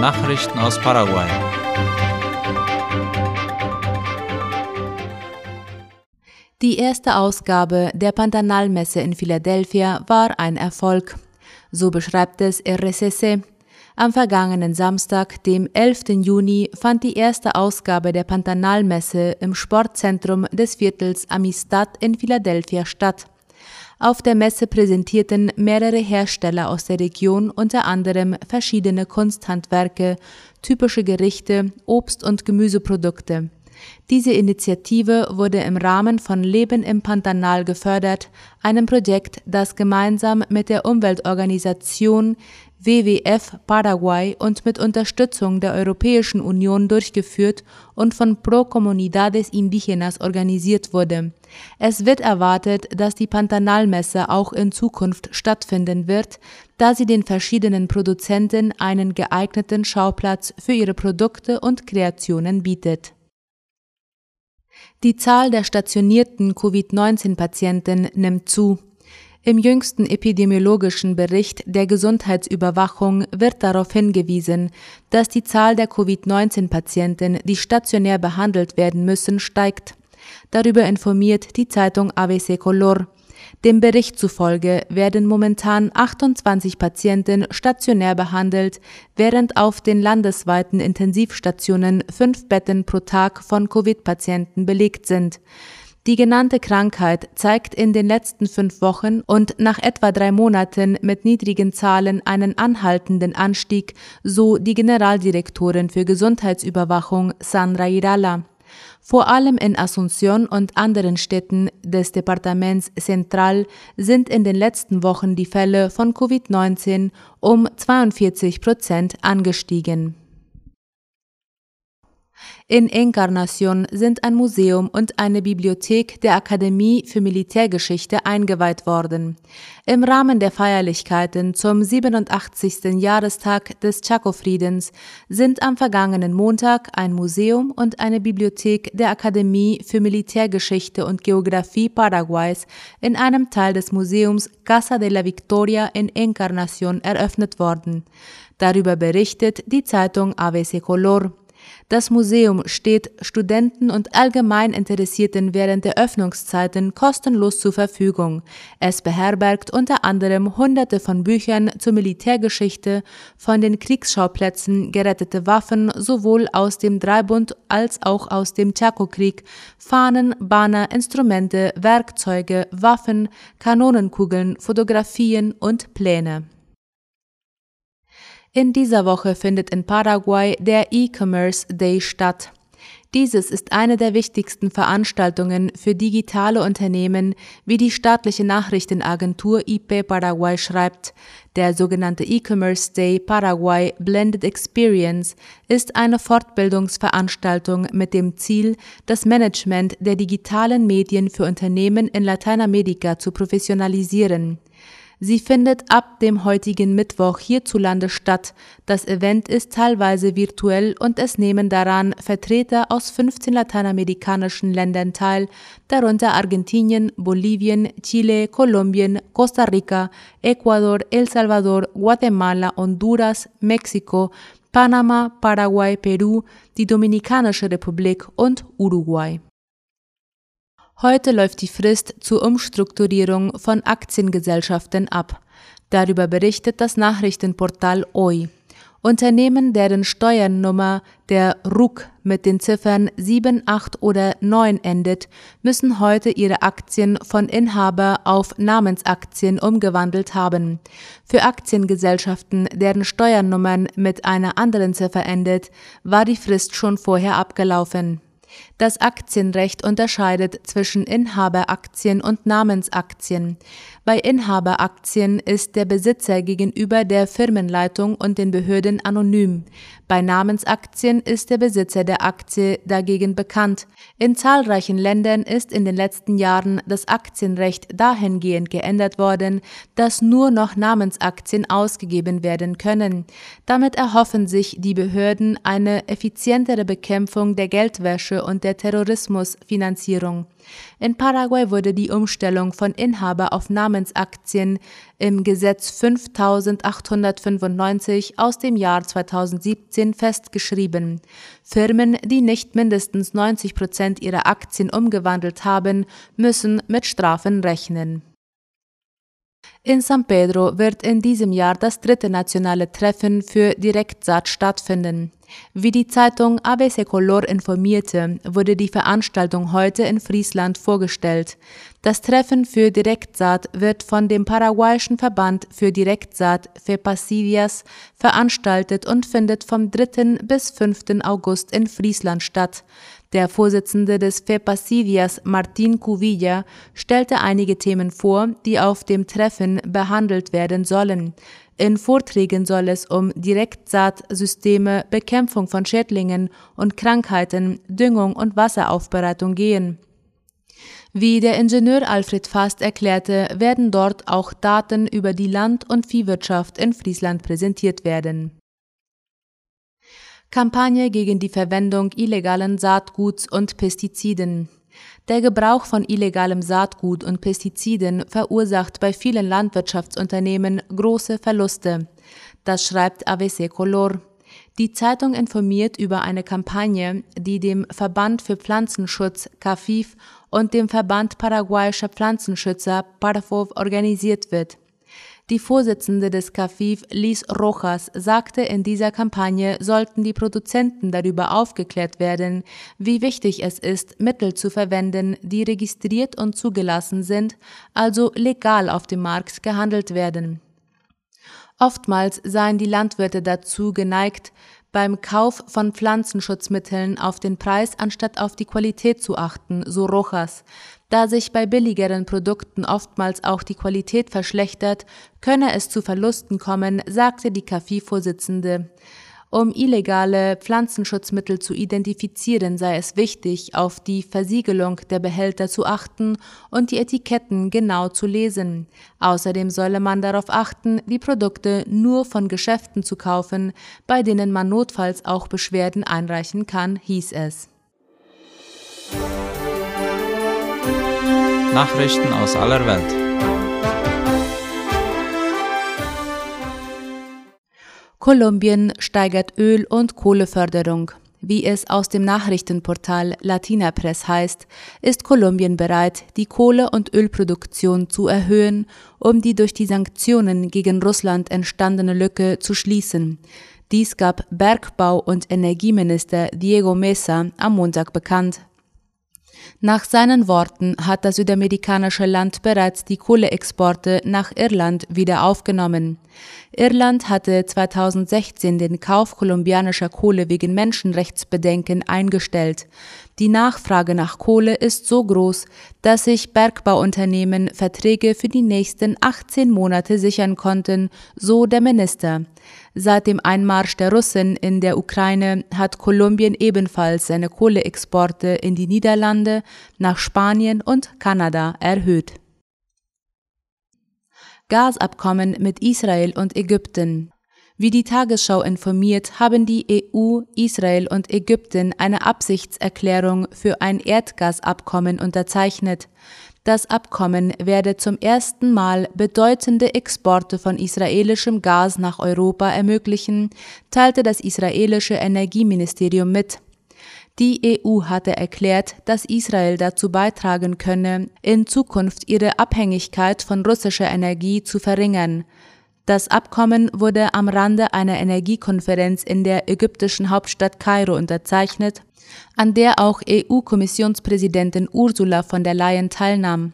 Nachrichten aus Paraguay. Die erste Ausgabe der Pantanalmesse in Philadelphia war ein Erfolg. So beschreibt es RSS. Am vergangenen Samstag, dem 11. Juni, fand die erste Ausgabe der Pantanalmesse im Sportzentrum des Viertels Amistad in Philadelphia statt. Auf der Messe präsentierten mehrere Hersteller aus der Region unter anderem verschiedene Kunsthandwerke, typische Gerichte, Obst- und Gemüseprodukte. Diese Initiative wurde im Rahmen von Leben im Pantanal gefördert, einem Projekt, das gemeinsam mit der Umweltorganisation WWF Paraguay und mit Unterstützung der Europäischen Union durchgeführt und von Pro Comunidades Indígenas organisiert wurde. Es wird erwartet, dass die Pantanalmesse auch in Zukunft stattfinden wird, da sie den verschiedenen Produzenten einen geeigneten Schauplatz für ihre Produkte und Kreationen bietet. Die Zahl der stationierten Covid-19-Patienten nimmt zu. Im jüngsten epidemiologischen Bericht der Gesundheitsüberwachung wird darauf hingewiesen, dass die Zahl der Covid-19-Patienten, die stationär behandelt werden müssen, steigt. Darüber informiert die Zeitung ABC Color. Dem Bericht zufolge werden momentan 28 Patienten stationär behandelt, während auf den landesweiten Intensivstationen fünf Betten pro Tag von Covid-Patienten belegt sind. Die genannte Krankheit zeigt in den letzten fünf Wochen und nach etwa drei Monaten mit niedrigen Zahlen einen anhaltenden Anstieg, so die Generaldirektorin für Gesundheitsüberwachung Sandra Irala. Vor allem in Asunción und anderen Städten des Departaments Central sind in den letzten Wochen die Fälle von Covid-19 um 42 Prozent angestiegen. In Encarnación sind ein Museum und eine Bibliothek der Akademie für Militärgeschichte eingeweiht worden. Im Rahmen der Feierlichkeiten zum 87. Jahrestag des Chaco-Friedens sind am vergangenen Montag ein Museum und eine Bibliothek der Akademie für Militärgeschichte und Geographie Paraguays in einem Teil des Museums Casa de la Victoria in Encarnación eröffnet worden. Darüber berichtet die Zeitung ABC Color. Das Museum steht Studenten und allgemein Interessierten während der Öffnungszeiten kostenlos zur Verfügung. Es beherbergt unter anderem hunderte von Büchern zur Militärgeschichte, von den Kriegsschauplätzen gerettete Waffen sowohl aus dem Dreibund als auch aus dem Chaco-Krieg, Fahnen, Banner, Instrumente, Werkzeuge, Waffen, Kanonenkugeln, Fotografien und Pläne. In dieser Woche findet in Paraguay der E-Commerce Day statt. Dieses ist eine der wichtigsten Veranstaltungen für digitale Unternehmen, wie die staatliche Nachrichtenagentur IP Paraguay schreibt. Der sogenannte E-Commerce Day Paraguay Blended Experience ist eine Fortbildungsveranstaltung mit dem Ziel, das Management der digitalen Medien für Unternehmen in Lateinamerika zu professionalisieren. Sie findet ab dem heutigen Mittwoch hierzulande statt. Das Event ist teilweise virtuell und es nehmen daran Vertreter aus 15 lateinamerikanischen Ländern teil, darunter Argentinien, Bolivien, Chile, Kolumbien, Costa Rica, Ecuador, El Salvador, Guatemala, Honduras, Mexiko, Panama, Paraguay, Peru, die Dominikanische Republik und Uruguay. Heute läuft die Frist zur Umstrukturierung von Aktiengesellschaften ab. Darüber berichtet das Nachrichtenportal OI. Unternehmen, deren Steuernummer der RUK mit den Ziffern 7, 8 oder 9 endet, müssen heute ihre Aktien von Inhaber auf Namensaktien umgewandelt haben. Für Aktiengesellschaften, deren Steuernummern mit einer anderen Ziffer endet, war die Frist schon vorher abgelaufen. Das Aktienrecht unterscheidet zwischen Inhaberaktien und Namensaktien. Bei Inhaberaktien ist der Besitzer gegenüber der Firmenleitung und den Behörden anonym. Bei Namensaktien ist der Besitzer der Aktie dagegen bekannt. In zahlreichen Ländern ist in den letzten Jahren das Aktienrecht dahingehend geändert worden, dass nur noch Namensaktien ausgegeben werden können. Damit erhoffen sich die Behörden eine effizientere Bekämpfung der Geldwäsche und der Terrorismusfinanzierung. In Paraguay wurde die Umstellung von Inhaber auf Namensaktien im Gesetz 5895 aus dem Jahr 2017 festgeschrieben. Firmen, die nicht mindestens 90 Prozent ihrer Aktien umgewandelt haben, müssen mit Strafen rechnen. In San Pedro wird in diesem Jahr das dritte nationale Treffen für Direktsaat stattfinden. Wie die Zeitung ABC Color informierte, wurde die Veranstaltung heute in Friesland vorgestellt. Das Treffen für Direktsaat wird von dem paraguayischen Verband für Direktsaat FEPASIDIAS veranstaltet und findet vom 3. bis 5. August in Friesland statt. Der Vorsitzende des FEPASIDIAS, Martin Cuvilla, stellte einige Themen vor, die auf dem Treffen behandelt werden sollen. In Vorträgen soll es um Direktsaatsysteme, Bekämpfung von Schädlingen und Krankheiten, Düngung und Wasseraufbereitung gehen. Wie der Ingenieur Alfred Fast erklärte, werden dort auch Daten über die Land- und Viehwirtschaft in Friesland präsentiert werden. Kampagne gegen die Verwendung illegalen Saatguts und Pestiziden. Der Gebrauch von illegalem Saatgut und Pestiziden verursacht bei vielen Landwirtschaftsunternehmen große Verluste. Das schreibt AVC Color. Die Zeitung informiert über eine Kampagne, die dem Verband für Pflanzenschutz CAFIF und dem Verband paraguayischer Pflanzenschützer PARFOV organisiert wird. Die Vorsitzende des CAFIF, Liz Rojas, sagte, in dieser Kampagne sollten die Produzenten darüber aufgeklärt werden, wie wichtig es ist, Mittel zu verwenden, die registriert und zugelassen sind, also legal auf dem Markt gehandelt werden. Oftmals seien die Landwirte dazu geneigt, beim Kauf von Pflanzenschutzmitteln auf den Preis anstatt auf die Qualität zu achten, so Rojas. Da sich bei billigeren Produkten oftmals auch die Qualität verschlechtert, könne es zu Verlusten kommen, sagte die KAFI-Vorsitzende. Um illegale Pflanzenschutzmittel zu identifizieren, sei es wichtig, auf die Versiegelung der Behälter zu achten und die Etiketten genau zu lesen. Außerdem solle man darauf achten, die Produkte nur von Geschäften zu kaufen, bei denen man notfalls auch Beschwerden einreichen kann, hieß es. Nachrichten aus aller Welt. Kolumbien steigert Öl- und Kohleförderung. Wie es aus dem Nachrichtenportal Latina Press heißt, ist Kolumbien bereit, die Kohle- und Ölproduktion zu erhöhen, um die durch die Sanktionen gegen Russland entstandene Lücke zu schließen. Dies gab Bergbau- und Energieminister Diego Mesa am Montag bekannt. Nach seinen Worten hat das südamerikanische Land bereits die Kohleexporte nach Irland wieder aufgenommen. Irland hatte 2016 den Kauf kolumbianischer Kohle wegen Menschenrechtsbedenken eingestellt. Die Nachfrage nach Kohle ist so groß, dass sich Bergbauunternehmen Verträge für die nächsten 18 Monate sichern konnten, so der Minister. Seit dem Einmarsch der Russen in der Ukraine hat Kolumbien ebenfalls seine Kohleexporte in die Niederlande, nach Spanien und Kanada erhöht. Gasabkommen mit Israel und Ägypten. Wie die Tagesschau informiert, haben die EU, Israel und Ägypten eine Absichtserklärung für ein Erdgasabkommen unterzeichnet. Das Abkommen werde zum ersten Mal bedeutende Exporte von israelischem Gas nach Europa ermöglichen, teilte das israelische Energieministerium mit. Die EU hatte erklärt, dass Israel dazu beitragen könne, in Zukunft ihre Abhängigkeit von russischer Energie zu verringern. Das Abkommen wurde am Rande einer Energiekonferenz in der ägyptischen Hauptstadt Kairo unterzeichnet an der auch EU-Kommissionspräsidentin Ursula von der Leyen teilnahm.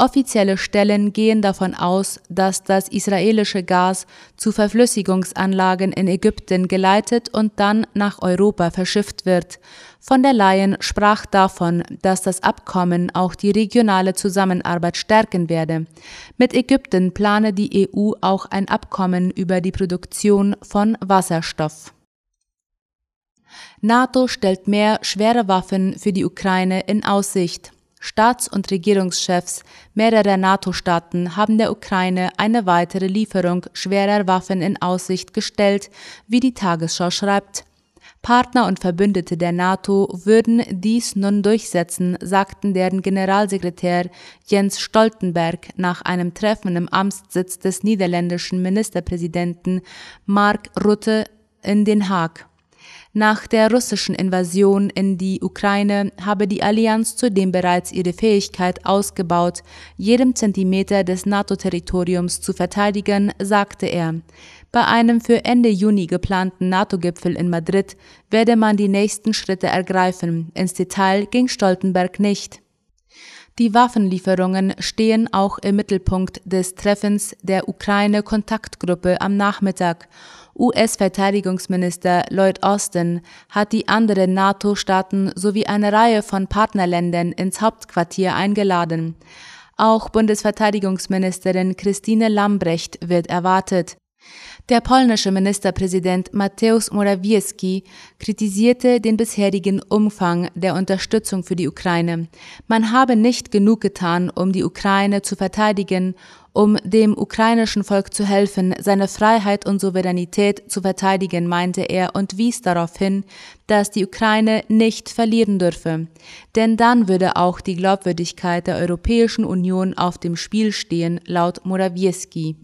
Offizielle Stellen gehen davon aus, dass das israelische Gas zu Verflüssigungsanlagen in Ägypten geleitet und dann nach Europa verschifft wird. Von der Leyen sprach davon, dass das Abkommen auch die regionale Zusammenarbeit stärken werde. Mit Ägypten plane die EU auch ein Abkommen über die Produktion von Wasserstoff. NATO stellt mehr schwere Waffen für die Ukraine in Aussicht. Staats- und Regierungschefs mehrerer NATO-Staaten haben der Ukraine eine weitere Lieferung schwerer Waffen in Aussicht gestellt, wie die Tagesschau schreibt. Partner und Verbündete der NATO würden dies nun durchsetzen, sagten deren Generalsekretär Jens Stoltenberg nach einem Treffen im Amtssitz des niederländischen Ministerpräsidenten Mark Rutte in Den Haag. Nach der russischen Invasion in die Ukraine habe die Allianz zudem bereits ihre Fähigkeit ausgebaut, jedem Zentimeter des NATO-Territoriums zu verteidigen, sagte er. Bei einem für Ende Juni geplanten NATO-Gipfel in Madrid werde man die nächsten Schritte ergreifen. Ins Detail ging Stoltenberg nicht. Die Waffenlieferungen stehen auch im Mittelpunkt des Treffens der Ukraine-Kontaktgruppe am Nachmittag. US-Verteidigungsminister Lloyd Austin hat die anderen NATO-Staaten sowie eine Reihe von Partnerländern ins Hauptquartier eingeladen. Auch Bundesverteidigungsministerin Christine Lambrecht wird erwartet. Der polnische Ministerpräsident Mateusz Morawiecki kritisierte den bisherigen Umfang der Unterstützung für die Ukraine. Man habe nicht genug getan, um die Ukraine zu verteidigen, um dem ukrainischen Volk zu helfen, seine Freiheit und Souveränität zu verteidigen, meinte er und wies darauf hin, dass die Ukraine nicht verlieren dürfe. Denn dann würde auch die Glaubwürdigkeit der Europäischen Union auf dem Spiel stehen, laut Morawiecki.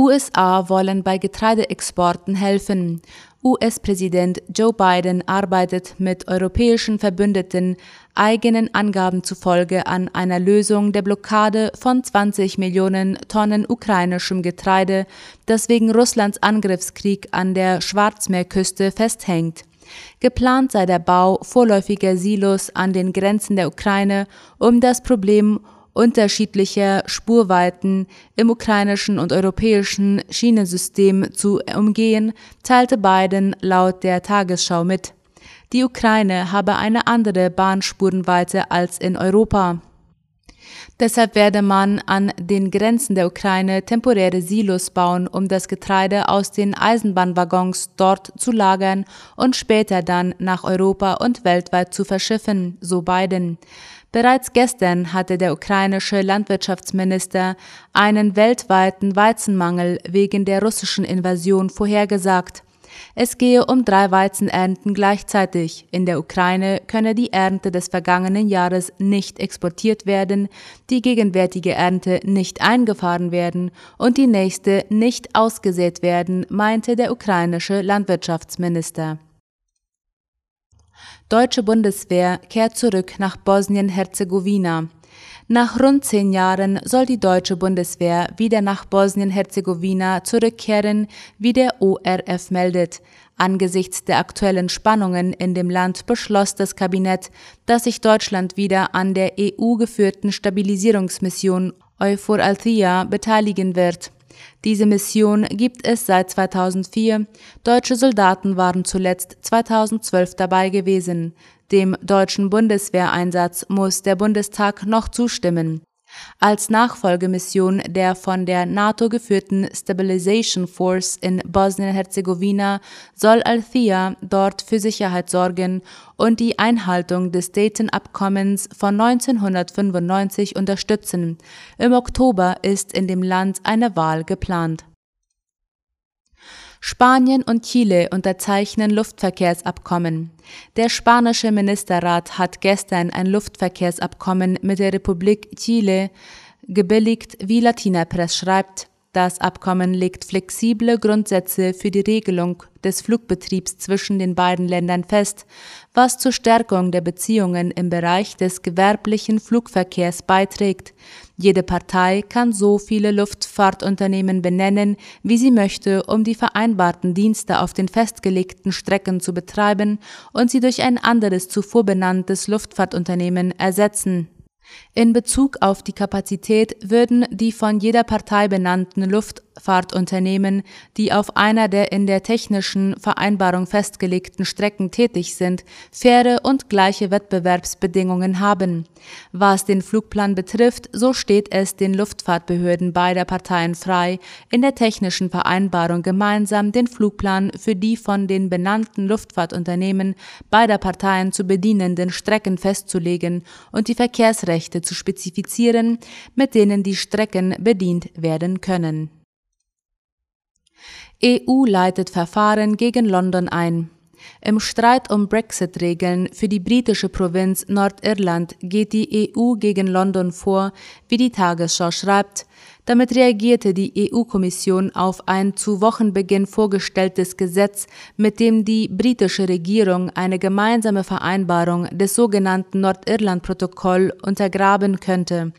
USA wollen bei Getreideexporten helfen. US-Präsident Joe Biden arbeitet mit europäischen Verbündeten eigenen Angaben zufolge an einer Lösung der Blockade von 20 Millionen Tonnen ukrainischem Getreide, das wegen Russlands Angriffskrieg an der Schwarzmeerküste festhängt. Geplant sei der Bau vorläufiger Silos an den Grenzen der Ukraine, um das Problem unterschiedlicher Spurweiten im ukrainischen und europäischen Schienensystem zu umgehen, teilte Biden laut der Tagesschau mit. Die Ukraine habe eine andere Bahnspurenweite als in Europa. Deshalb werde man an den Grenzen der Ukraine temporäre Silos bauen, um das Getreide aus den Eisenbahnwaggons dort zu lagern und später dann nach Europa und weltweit zu verschiffen, so Biden. Bereits gestern hatte der ukrainische Landwirtschaftsminister einen weltweiten Weizenmangel wegen der russischen Invasion vorhergesagt. Es gehe um drei Weizenernten gleichzeitig. In der Ukraine könne die Ernte des vergangenen Jahres nicht exportiert werden, die gegenwärtige Ernte nicht eingefahren werden und die nächste nicht ausgesät werden, meinte der ukrainische Landwirtschaftsminister. Deutsche Bundeswehr kehrt zurück nach Bosnien-Herzegowina. Nach rund zehn Jahren soll die deutsche Bundeswehr wieder nach Bosnien-Herzegowina zurückkehren, wie der ORF meldet. Angesichts der aktuellen Spannungen in dem Land beschloss das Kabinett, dass sich Deutschland wieder an der EU-geführten Stabilisierungsmission Euphor Althea beteiligen wird. Diese Mission gibt es seit 2004. Deutsche Soldaten waren zuletzt 2012 dabei gewesen. Dem deutschen Bundeswehreinsatz muss der Bundestag noch zustimmen. Als Nachfolgemission der von der NATO geführten Stabilization Force in Bosnien-Herzegowina soll Althea dort für Sicherheit sorgen und die Einhaltung des Dayton-Abkommens von 1995 unterstützen. Im Oktober ist in dem Land eine Wahl geplant. Spanien und Chile unterzeichnen Luftverkehrsabkommen. Der spanische Ministerrat hat gestern ein Luftverkehrsabkommen mit der Republik Chile gebilligt, wie Latina Press schreibt. Das Abkommen legt flexible Grundsätze für die Regelung des Flugbetriebs zwischen den beiden Ländern fest, was zur Stärkung der Beziehungen im Bereich des gewerblichen Flugverkehrs beiträgt. Jede Partei kann so viele Luftfahrtunternehmen benennen, wie sie möchte, um die vereinbarten Dienste auf den festgelegten Strecken zu betreiben und sie durch ein anderes zuvor benanntes Luftfahrtunternehmen ersetzen. In Bezug auf die Kapazität würden die von jeder Partei benannten Luftfahrtunternehmen, die auf einer der in der technischen Vereinbarung festgelegten Strecken tätig sind, faire und gleiche Wettbewerbsbedingungen haben. Was den Flugplan betrifft, so steht es den Luftfahrtbehörden beider Parteien frei, in der technischen Vereinbarung gemeinsam den Flugplan für die von den benannten Luftfahrtunternehmen beider Parteien zu bedienenden Strecken festzulegen und die Verkehrsrechte zu spezifizieren, mit denen die Strecken bedient werden können. EU leitet Verfahren gegen London ein. Im Streit um Brexit-Regeln für die britische Provinz Nordirland geht die EU gegen London vor, wie die Tagesschau schreibt. Damit reagierte die EU-Kommission auf ein zu Wochenbeginn vorgestelltes Gesetz, mit dem die britische Regierung eine gemeinsame Vereinbarung des sogenannten Nordirland-Protokoll untergraben könnte.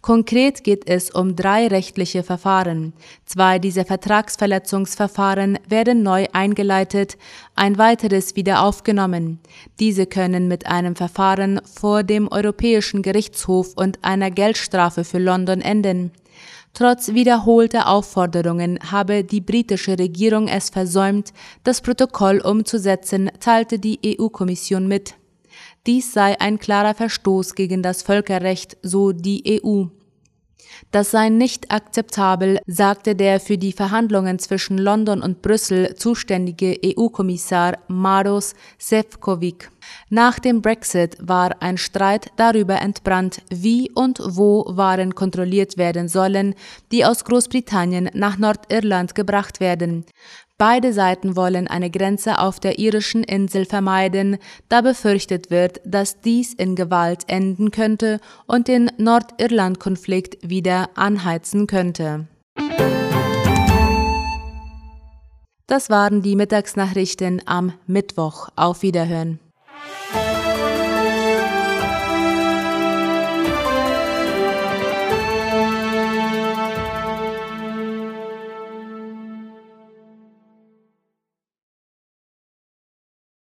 Konkret geht es um drei rechtliche Verfahren. Zwei dieser Vertragsverletzungsverfahren werden neu eingeleitet, ein weiteres wieder aufgenommen. Diese können mit einem Verfahren vor dem Europäischen Gerichtshof und einer Geldstrafe für London enden. Trotz wiederholter Aufforderungen habe die britische Regierung es versäumt, das Protokoll umzusetzen, teilte die EU-Kommission mit. Dies sei ein klarer Verstoß gegen das Völkerrecht, so die EU. Das sei nicht akzeptabel, sagte der für die Verhandlungen zwischen London und Brüssel zuständige EU-Kommissar Maros Sefcovic. Nach dem Brexit war ein Streit darüber entbrannt, wie und wo Waren kontrolliert werden sollen, die aus Großbritannien nach Nordirland gebracht werden. Beide Seiten wollen eine Grenze auf der irischen Insel vermeiden, da befürchtet wird, dass dies in Gewalt enden könnte und den Nordirland-Konflikt wieder anheizen könnte. Das waren die Mittagsnachrichten am Mittwoch. Auf Wiederhören. Bye.